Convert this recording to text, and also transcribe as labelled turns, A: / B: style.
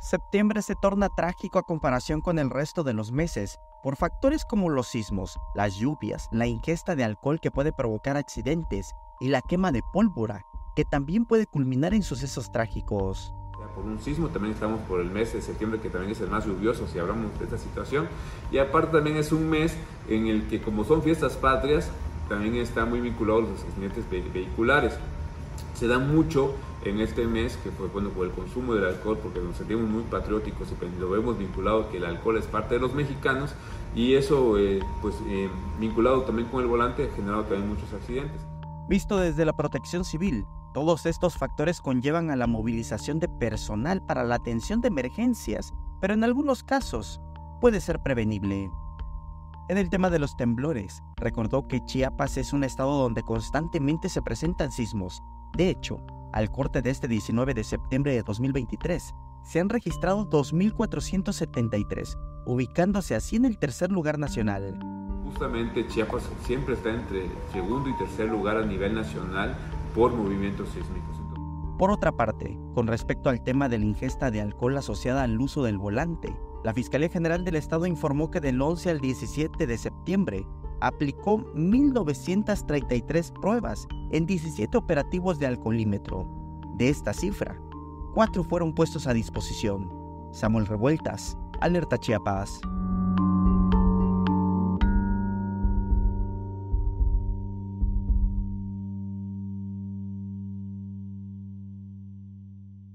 A: Septiembre se torna trágico a comparación con el resto de los meses por factores como los sismos, las lluvias, la ingesta de alcohol que puede provocar accidentes y la quema de pólvora, que también puede culminar en sucesos trágicos.
B: Por un sismo también estamos por el mes de septiembre que también es el más lluvioso si hablamos de esta situación y aparte también es un mes en el que como son fiestas patrias también está muy vinculado a los accidentes vehiculares. Se da mucho en este mes que fue bueno por el consumo del alcohol porque nos sentimos muy patrióticos y lo vemos vinculado que el alcohol es parte de los mexicanos y eso eh, pues eh, vinculado también con el volante ha generado también muchos accidentes.
A: Visto desde la protección civil, todos estos factores conllevan a la movilización de personal para la atención de emergencias, pero en algunos casos puede ser prevenible. En el tema de los temblores, recordó que Chiapas es un estado donde constantemente se presentan sismos. De hecho, al corte de este 19 de septiembre de 2023, se han registrado 2.473, ubicándose así en el tercer lugar nacional.
B: Justamente Chiapas siempre está entre segundo y tercer lugar a nivel nacional por movimientos sísmicos.
A: Por otra parte, con respecto al tema de la ingesta de alcohol asociada al uso del volante, la Fiscalía General del Estado informó que del 11 al 17 de septiembre aplicó 1.933 pruebas en 17 operativos de alcoholímetro. De esta cifra, cuatro fueron puestos a disposición. Samuel Revueltas, Alerta Chiapas.